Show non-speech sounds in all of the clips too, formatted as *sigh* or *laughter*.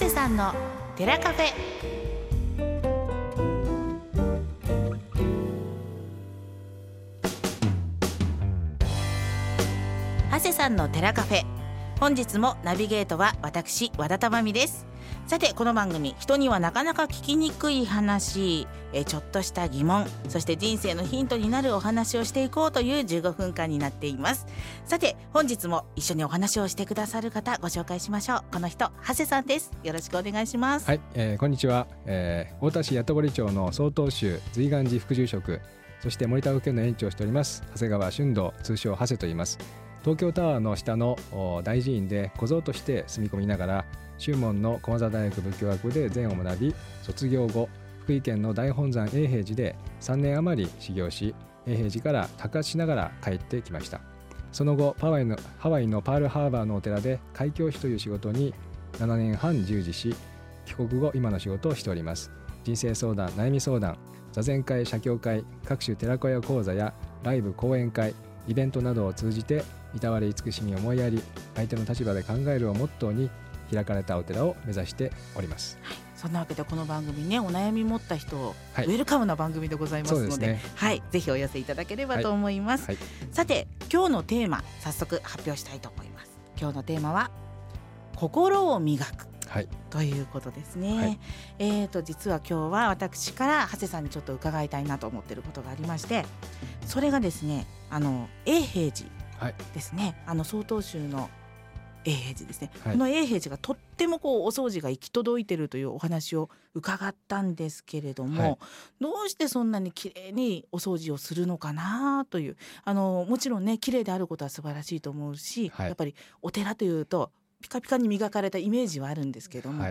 瀬さんのテラカフェ。長谷さんのテラカフェ。本日もナビゲートは私和田珠美です。さてこの番組人にはなかなか聞きにくい話えちょっとした疑問そして人生のヒントになるお話をしていこうという15分間になっています。さて本日も一緒にお話をしてくださる方ご紹介しましょう。この人長谷さんです。よろしくお願いします。はい、えー、こんにちは、えー、太田市八堀町の曹洞宗随願寺副住職そして森田保健の園長をしております長谷川俊道通称長谷と言います。東京タワーの下の大寺院で小僧として住み込みながら宗門の駒沢大学仏教学で禅を学び卒業後福井県の大本山永平寺で3年余り修行し永平寺から高しながら帰ってきました。その後ハワイのハワイのパールハーバーのお寺で開教師という仕事に7年半従事し帰国後今の仕事をしております。人生相談悩み相談座禅会写経会各種寺子屋講座やライブ講演会イベントなどを通じていたわり慈しみ思いやり相手の立場で考えるをモットーに開かれたお寺を目指しております。はい、そんなわけでこの番組ねお悩み持った人をウェルカムな番組でございますので,はい、でね、はい、ぜひお寄せいただければと思います、はい。はい、さて今日のテーマ早速発表したいと思います。今日のテーマは心を磨く。はい、ということですね。はい、えっ、ー、と実は今日は私から長谷さんにちょっと伺いたいなと思っていることがありまして、それがですね、あの永平寺ですね、はい、あの曹洞宗の永平寺ですね、はい、この永平寺がとってもこうお掃除が行き届いてるというお話を伺ったんですけれども、はい、どうしてそんなに綺麗にお掃除をするのかなというあのもちろんね綺麗であることは素晴らしいと思うし、はい、やっぱりお寺というとピカピカに磨かれたイメージはあるんですけども、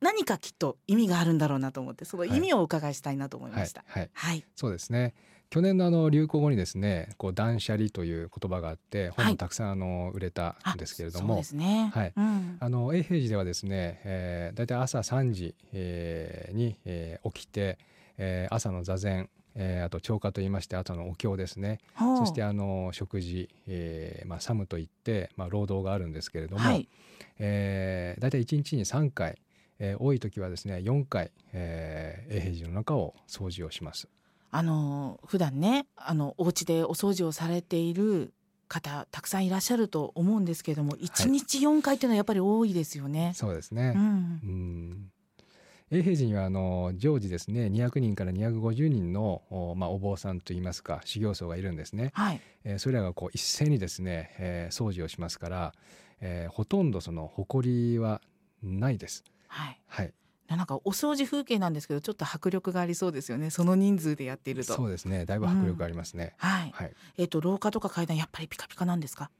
何かきっと意味があるんだろうなと思ってその意味をお伺いしたいなと思いました。はい、はい。そうですね去年のあの流行語にですねこう断捨離という言葉があって本もたくさんあの売れたんですけれども、はいね。はい。うん、あの永平寺ではですね、えー、大体朝3時、えー、に、えー、起きて、えー、朝の座禅えー、あと朝課といいまして朝のお経ですね。そしてあの食事、えーまあ、サムといって、まあ、労働があるんですけれども、はい。えー、大体1日に3回、えー、多い時はですね4回、えー、永平寺の中を掃除をします。あの普段ねあのお家でお掃除をされている方たくさんいらっしゃると思うんですけれども1日4回っていうのはやっぱり多いですよね。そうですね、うん、うん。永平寺にはあの常時ですね200人から250人のお,、まあ、お坊さんといいますか修行僧がいるんですね。はい。えー、それらがこう一斉にですね、えー、掃除をしますから、えー、ほとんどその埃はないです。はい、はいなんかお掃除風景なんですけどちょっと迫力がありそうですよね。その人数でやっていると。そうですね。だいぶ迫力ありますね、うん、はい、はい、えっ、ー、と廊下とか階段やっぱりピカピカなんですか？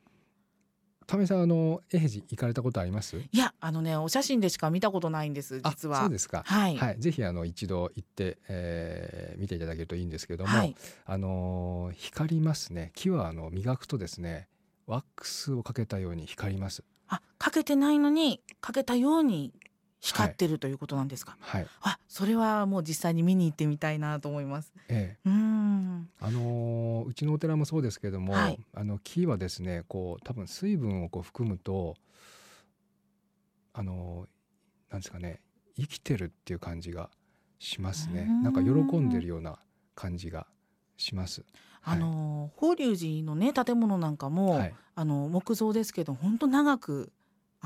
タメさんあの永平寺行かれたことあります？いやあのねお写真でしか見たことないんです実は。そうですか。はい、はい、ぜひあの一度行って、えー、見ていただけるといいんですけども、はい、あの光りますね。木はあの磨くとですねワックスをかけたように光ります。あかけてないのにかけたように光ってるということなんですか？はい。あ、それはもう実際に見に行ってみたいなと思います。ええ。うん。あのうちのお寺もそうですけれども、はい、あの木はですね、こう多分水分をこう含むと、あのなんですかね、生きてるっていう感じがしますね。なんか喜んでるような感じがします。あの、法隆寺のね建物なんかも、はい、あの木造ですけど本当長く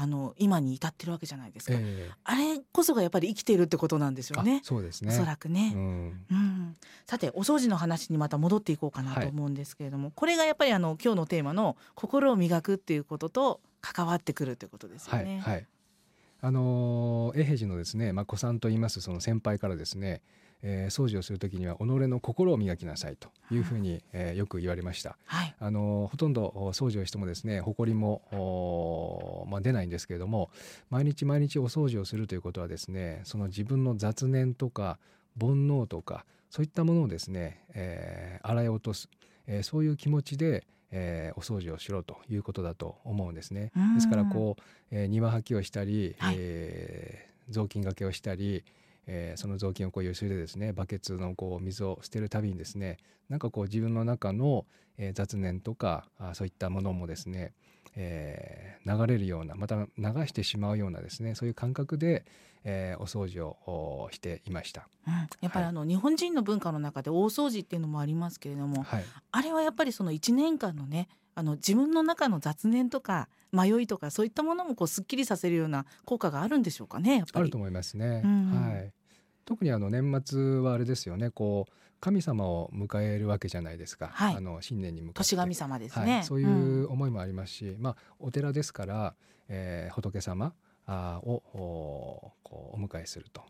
あの今に至ってるわけじゃないですか、えー、あれこそがやっぱり生きているってことなんですよね。そうですね。おそらくね、うん、うん、さてお掃除の話にまた戻っていこうかなと思うんですけれども、はい、これがやっぱりあの今日のテーマの心を磨くっていうことと関わってくるということですよね。はい、はい、あの永平寺のですね、まあ、子さんと言いますその先輩からですねえー、掃除をする時には己の心を磨きなさいというふうに、えー、よく言われました、はい、あのほとんど掃除をしてもですね埃も、まあ、出ないんですけれども毎日毎日お掃除をするということはですねその自分の雑念とか煩悩とかそういったものをですね、えー、洗い落とす、えー、そういう気持ちでえー、お掃除をしろということだと思うんですね。ですからこう、えー、庭掃きをしたり、はい、えー、雑巾がけをしたり、えー、その雑巾をこうゆすいでですねバケツのこう水を捨てるたびにですねなんかこう自分の中の、えー、雑念とかあそういったものもですね、えー、流れるようなまた流してしまうようなですねそういう感覚で、えー、お掃除をしていました、うん、やっぱりあの、はい、日本人の文化の中で大掃除っていうのもありますけれども、はい、あれはやっぱりその1年間のねあの自分の中の雑念とか迷いとかそういったものもこうすっきりさせるような効果があるんでしょうかねあると思いますね。うん、はい。特にあの年末はあれですよね。こう神様を迎えるわけじゃないですか。はい、あの新年に向かって。年神様ですね、はい、そういう思いもありますし、うん、まあお寺ですから、えー、仏様をこうお迎えすると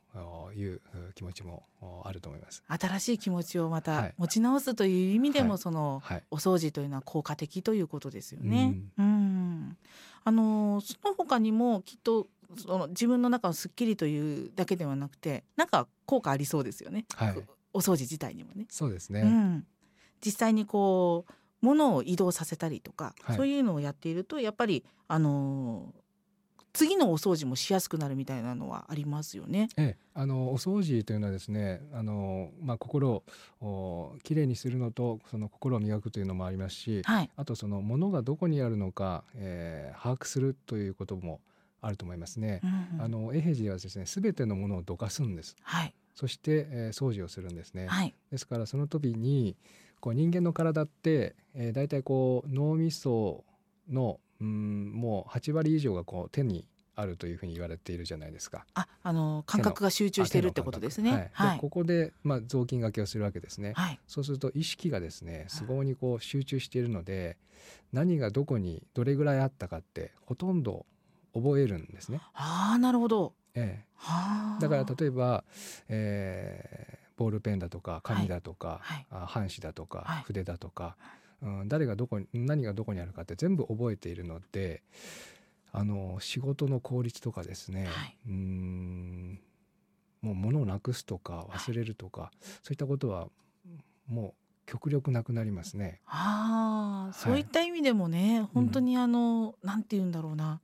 いう気持ちもあると思います。新しい気持ちをまた持ち直すという意味でも、はい、その、はい、お掃除というのは効果的ということですよね。うん、うんあのその他にもきっとその自分の中のすっきりというだけではなくてなんか効果ありそうですよね。はい、お掃除自体にもね。そうですね。うん、実際にこう物を移動させたりとか、そういうのをやっているとやっぱりあの次のお掃除もしやすくなるみたいなのはありますよね。ええ、あのお掃除というのはですね、あのまあ心をきれいにするのとその心を磨くというのもありますし、はい、あとその物がどこにあるのか、えー、把握するということもあると思いますね。うんうん、あの永平寺はですね、すべてのものをどかすんです。はい。そして、えー、掃除をするんですね。はい。ですからその時にこう人間の体って、えー、だいたいこう脳みそのうんもう8割以上がこう手にあるというふうに言われているじゃないですか。あ、あの感覚が集中しているってことですね。はい。はい、ここでまあ雑巾がけをするわけですね。はい。そうすると意識がですね、すごいにこう集中しているので、何がどこにどれぐらいあったかってほとんど覚えるんですね。ああ、なるほど。ええ。はあ。だから例えば、えー、ボールペンだとか紙だとか、はい、あ半紙だとか、筆だとか。うん、誰がどこに何がどこにあるかって全部覚えているのであの仕事の効率とかですね、はい、うんもう物をなくすとか忘れるとか、はい、そういったことはもう極力なくなりますね。ああ、そういった意味でもね、本当にあの、うん、なんて言うんだろうな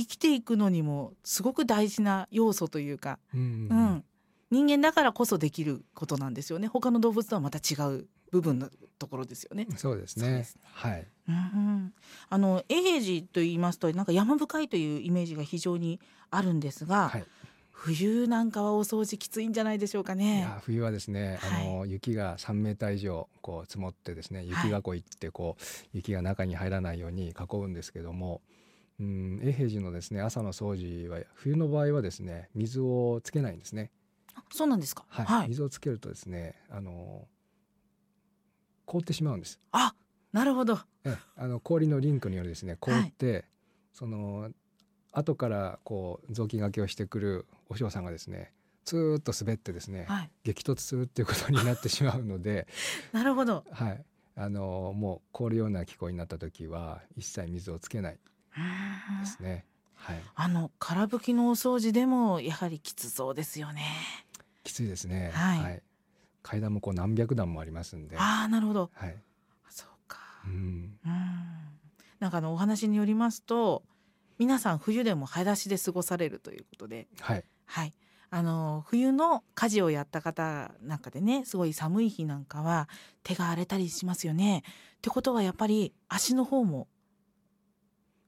生きていくのにもすごく大事な要素というか、うん、うんうん、人間だからこそできることなんですよね他の動物とはまた違う部分のところですよね。そうですね。すねはい。うん、あの永平寺と言いますとなんか山深いというイメージが非常にあるんですが、はい、冬なんかはお掃除きついんじゃないでしょうかね。冬はですね、あの、はい、雪が3メーター以上こう積もってですね、雪囲いってこう、雪が中に入らないように囲うんですけども。うん、永平寺のですね朝の掃除は冬の場合はですね水をつけないんですね。そうなんですか？はい。はい、水をつけるとですねあの凍ってしまうんです。あなるほど。えあの氷のリンクによるですね凍って、はい、その後からこう雑巾がけをしてくるお嬢さんがですねずーっと滑ってですね、はい、激突するっていうことになってしまうので *laughs* なるほど、はい、あのもう凍るような気候になった時は一切水をつけないですね。はい、あの空拭きのお掃除でもやはりきつそうですよね。きついですね。はい、はい階段もこう何百段もありますんで。ああ、なるほど。はい。そうか。うん。うん。なんかあのお話によりますと、皆さん冬でも裸足で過ごされるということで。はい。はい。あの冬の家事をやった方なんかでねすごい寒い日なんかは手が荒れたりしますよね。ってことはやっぱり足の方も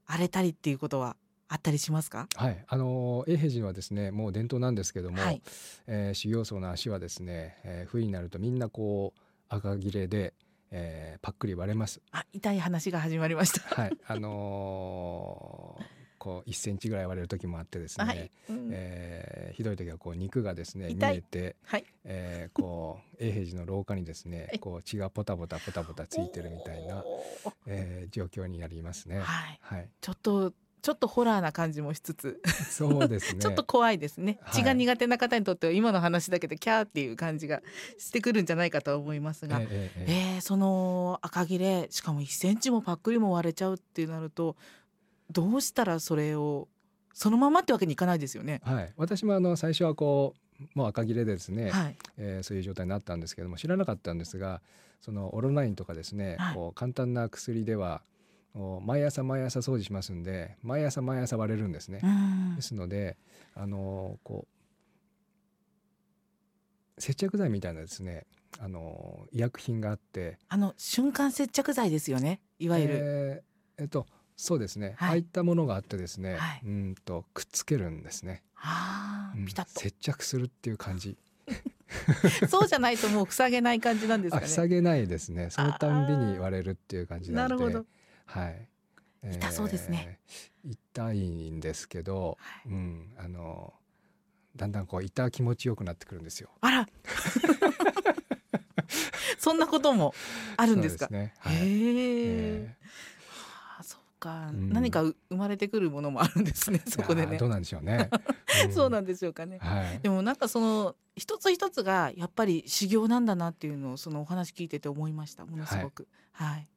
荒れたりっていうことはあったりしますか？はい。あの永平寺はですねもう伝統なんですけども、はい、えー、修行僧の足はですね、えー、冬になるとみんなこう赤切れで、えー、パックリ割れます。あ痛い話が始まりました。はい。あのーこう1センチぐらい割れる時もあってですね、はい。うん、えー、ひどい時はこう肉がですね見えて、はい、えー、こう永平寺の廊下にですねこう血がポタポタポタポタついてるみたいな、えー、状況になりますね。はい、はい、ちょっとちょっとホラーな感じもしつつ。そうですね。*laughs* ちょっと怖いですね、血が苦手な方にとっては今の話だけでキャーっていう感じがしてくるんじゃないかと思いますが、えー、えー、その赤切れしかも1センチもパックリも割れちゃうってなるとどうしたらそれをそのままってわけにいかないですよね。はい、私もあの最初はこうもう赤切れでですね、はい、えー、そういう状態になったんですけども知らなかったんですがそのオロナインとかですね、はい、こう簡単な薬では毎朝毎朝掃除しますんで毎朝毎朝割れるんですね。ですのであのこ接着剤みたいなですねあの医薬品があって。あの瞬間接着剤ですよねいわゆる、えー、えっとそうですね、はい、ああいったものがあってですね、はい、うんとくっつけるんですね。ああ、ピタッと、接着するっていう感じ。*laughs* そうじゃないともう塞げない感じなんですかね。塞げないですね。そのたんびに割れるっていう感じなので。なるほど。はい。痛そうですね。えー、痛いんですけど、はい、うん、あのだんだんこう痛気持ちよくなってくるんですよ。あら。*laughs* そんなこともあるんですか？すね、はい、へえ。そうか、うん、何か生まれてくるものもあるんですね。*laughs* そこでね。どうなんでしょうね。*laughs* うん、そうなんでしょうかね。はい、でもなんかその一つ一つがやっぱり修行なんだなっていうのをそのお話聞いてて思いました。ものすごく。はい、はい、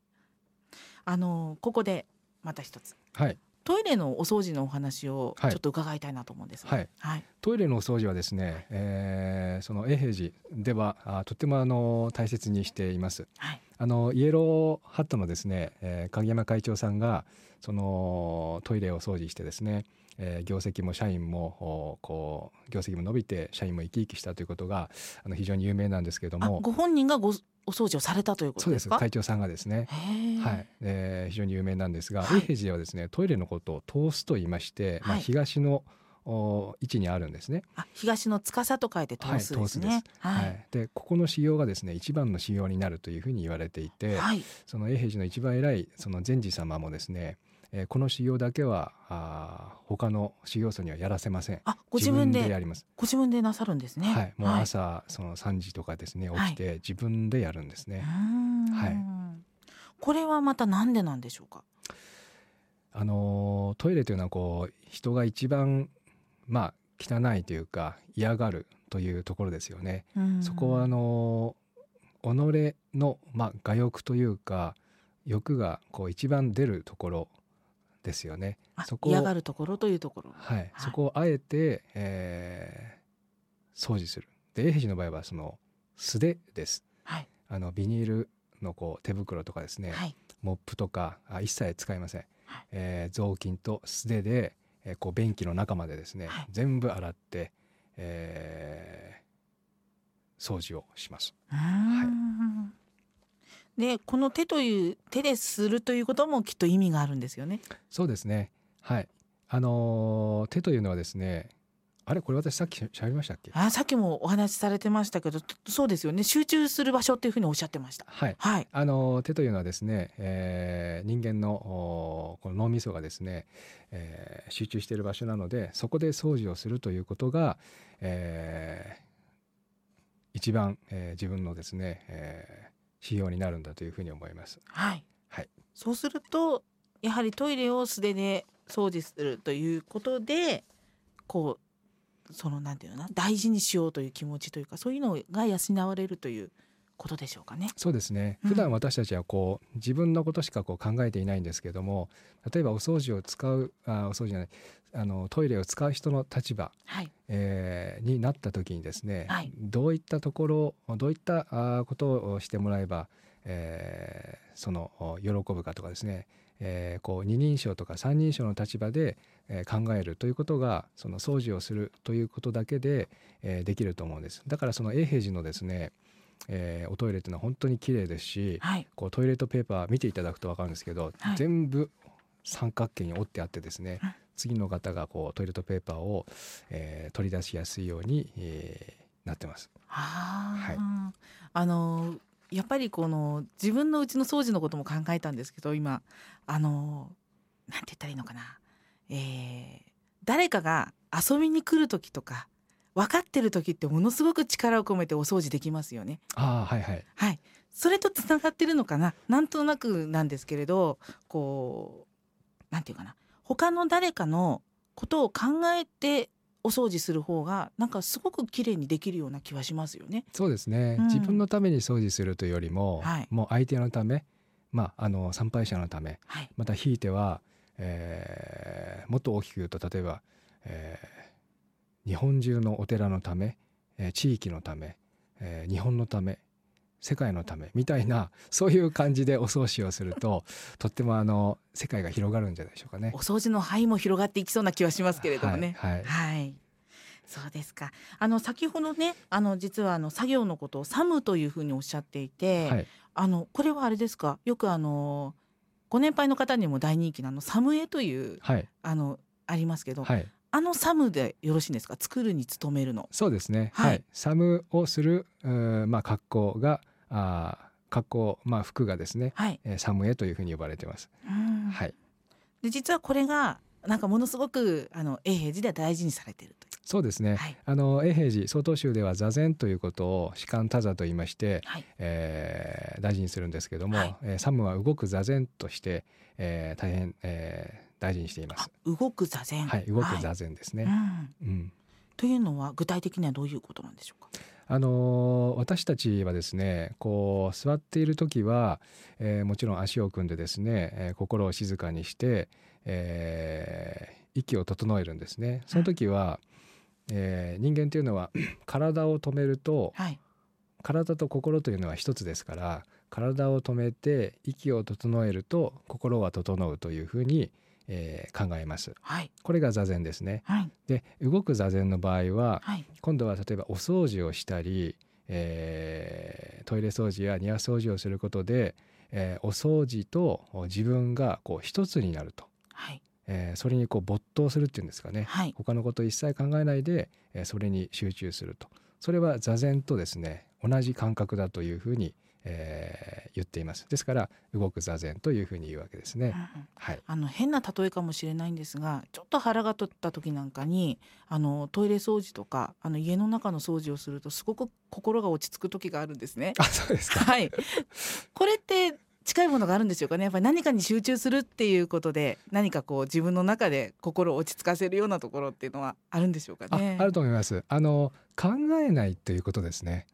あのここでまた一つ。はい。トイレのお掃除のお話をちょっと伺いたいなと思うんです、はい、はい、トイレのお掃除はですね、えー、その永平寺ではあとてもあの大切にしています。はい、あのイエローハットのですね、えー、影山会長さんがそのトイレを掃除してですね、えー、業績も社員もこう業績も伸びて社員も生き生きしたということがあの非常に有名なんですけれども。ご本人がごお掃除をされたということですか？会長さんがですね、はい。えー、非常に有名なんですが、はい、永平寺はですねトイレのことを通すと言いまして、はい、まあ、東のお位置にあるんですね。あ東の司と書いて通すですね。はい、はい、でここの修行がですね一番の修行になるというふうに言われていて、はい、その永平寺の一番偉いその善治様もですねえー、この修行だけはあ他の修行僧にはやらせません。あ、ご自分でやります。ご自分でなさるんですね。はい、もう朝、はい、その三時とかですね起きて自分でやるんですね。はい。これはまたなんでなんでしょうか？あのトイレというのはこう人が一番まあ汚いというか嫌がるというところですよね。そこはあの己のまあ我欲というか欲がこう一番出るところですよね。そこ嫌がるところというところ。はい、はい、そこをあえて、えー、掃除する。で永平寺の場合はその素手です。はい、あのビニールのこう手袋とかですね、はい、モップとかあ一切使いません。はい、えー、雑巾と素手で、えー、こう便器の中までですね、はい、全部洗って、えー、掃除をします。はい。でこの手という手でするということもきっと意味があるんですよね。そうですね。はい。あのー、手というのはですね。あれこれ私さっき喋りましたっけ？あさっきもお話しされてましたけど、そうですよね。集中する場所っていうふうにおっしゃってました。はい。はい。あのー、手というのはですね、えー、人間のこの脳みそがですね、えー、集中している場所なので、そこで掃除をするということが、えー、一番、えー、自分のですね、えー、指標になるんだというふうに思います。はい。はい。そうするとやはりトイレを素手で掃除するということでこうそのなんていうのな大事にしようという気持ちというかそういうのが養われるということでしょうかね。そうですね。普段私たちはこう、うん、自分のことしかこう考えていないんですけども、例えばお掃除を使うあお掃除じゃないあのトイレを使う人の立場、はい、えー、になった時にですね、はい、どういったところどういったあことをしてもらえば、えー、その喜ぶかとかですね、えー、こう二人称とか三人称の立場で、えー、考えるということがその掃除をするということだけで、えー、できると思うんです。だからその永平寺のですねえー、おトイレっていうのは本当に綺麗ですし、はい、こうトイレットペーパー見ていただくと分かるんですけど、はい、全部三角形に折ってあってですね、次の方がこうトイレットペーパーを、えー、取り出しやすいように、えー、なってます。はい、あのやっぱりこの自分のうちの掃除のことも考えたんですけど今。あのなんて言ったらいいのかな、えー、誰かが遊びに来る時とか分かってる時ってものすごく力を込めてお掃除できますよね。あはいはい。はい。それとつながってるのかな？なんとなくなんですけれど、こうなんていうかな？他の誰かのことを考えてお掃除する方がなんかすごく綺麗にできるような気はしますよね。そうですね。うん、自分のために掃除するというよりも、はい、もう相手のため、まああの参拝者のため、はい、またひいては、えー、もっと大きく言うと例えば、えー日本中のお寺のため、えー、地域のため、えー、日本のため世界のためみたいなそういう感じでお掃除をするととってもあの世界が広がるんじゃないでしょうかね。お掃除の範囲も広がっていきそうな気はしますけれどもね。はい、はい、はいそうですか。あの先ほどね、あの実はあの作業のことをサムというふうにおっしゃっていて、はい、あのこれはあれですか？よくあのご年配の方にも大人気なのサムエという、はい、あのありますけど、はい、あのサムでよろしいんですか？作るに努めるの。そうですね。はい。サムをするまあ格好があ格好まあ服がですね、はい、えー、サムエというふうに呼ばれてます。はい。で実はこれがなんかものすごくあの永平寺では大事にされているとそうですね、はい、あの永平寺曹洞宗では座禅ということを士官多座と言いまして、はい、えー、大事にするんですけども、はい、えー、サムは動く座禅として、えー、大変、えー、大事にしています。動く座禅。はい動く座禅ですね、うん、うん、というのは具体的にはどういうことなんでしょうか？あの私たちはですねこう座っている時は、えー、もちろん足を組んでですね、えー、心を静かにして、えー、息を整えるんですね。その時は、えー、人間というのは *clears throat* 体を止めると、はい、体と心というのは一つですから体を止めて息を整えると心は整うというふうに、えー、考えます、はい、これが座禅ですね、はい、で動く座禅の場合は、今度は例えばお掃除をしたり、えー、トイレ掃除や庭掃除をすることで、えー、お掃除と自分がこう一つになると、はい。えー、それにこう没頭するっていうんですかね、はい、他のことを一切考えないで、えー、それに集中すると。それは座禅とですね同じ感覚だというふうに、えー、言っています。ですから動く座禅というふうに言うわけですね、うん、はい、あの変な例えかもしれないんですがちょっと腹が立った時なんかにあのトイレ掃除とかあの家の中の掃除をするとすごく心が落ち着く時があるんですね。あそうですか、はい、これって近いものがあるんでしょうかね。やっぱり何かに集中するっていうことで何かこう自分の中で心を落ち着かせるようなところっていうのはあるんでしょうかね。あると思います。あの考えないということですね。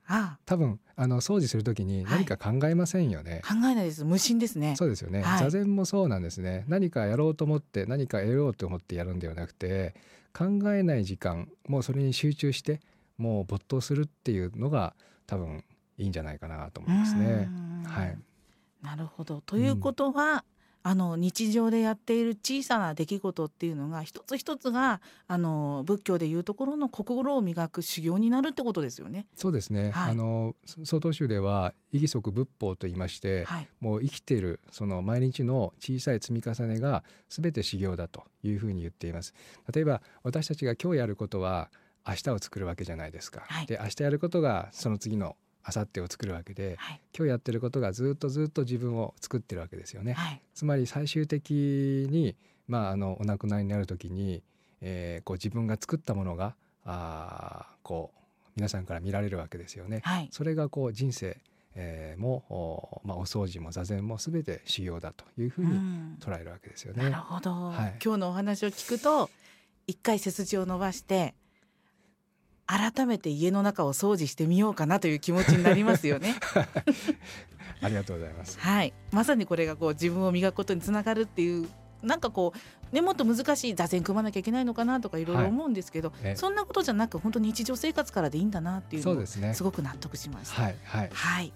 多分あの掃除するときに何か考えませんよね、はい、考えないです。無心ですね。そうですよね、はい、座禅もそうなんですね。何かやろうと思って何か得ようと思ってやるんではなくて考えない時間もうそれに集中してもう没頭するっていうのが多分いいんじゃないかなと思いますね。はいなるほどということは、うん、あの日常でやっている小さな出来事っていうのが一つ一つがあの仏教でいうところの心を磨く修行になるってことですよね。そうですね。はい、あの曹洞宗では意義足仏法と言いまして、はい、もう生きているその毎日の小さい積み重ねが全て修行だというふうに言っています。例えば私たちが今日やることは明日を作るわけじゃないですか。はい、で明日やることがその次の明後日を作るわけで、はい、今日やってることがずっとずっと自分を作ってるわけですよね。はい、つまり最終的に、まあ、あのお亡くなりになる時に、えー、こう自分が作ったものがあこう皆さんから見られるわけですよね。はい、それがこう人生えー、もお,、まあ、お掃除も座禅もすべて修行だというふうに捉えるわけですよね。なるほど、はい、今日のお話を聞くと一回背筋を伸ばして改めて家の中を掃除してみようかなという気持ちになりますよね。*laughs* ありがとうございます。はい、まさにこれがこう自分を磨くことにつながるっていうなんかこうねもっと難しい座禅組まなきゃいけないのかなとかいろいろ思うんですけど、はいそんなことじゃなく本当に日常生活からでいいんだなっていうのをすごく納得しました。はい、はい、はい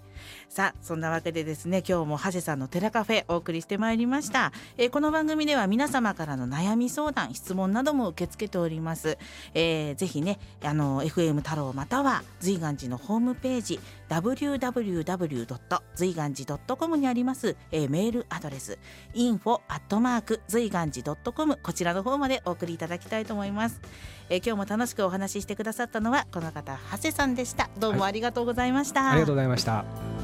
さあそんなわけでですね今日も長谷さんのテラカフェお送りしてまいりました、えー、この番組では皆様からの悩み相談質問なども受け付けております、えー、ぜひねあの FM 太郎または随願寺のホームページ www. 随願寺 .com にあります、えー、メールアドレス info アットマーク随願寺 .com こちらの方までお送りいただきたいと思います、えー、今日も楽しくお話ししてくださったのはこの方長谷さんでした。どうもありがとうございました、はい、ありがとうございました。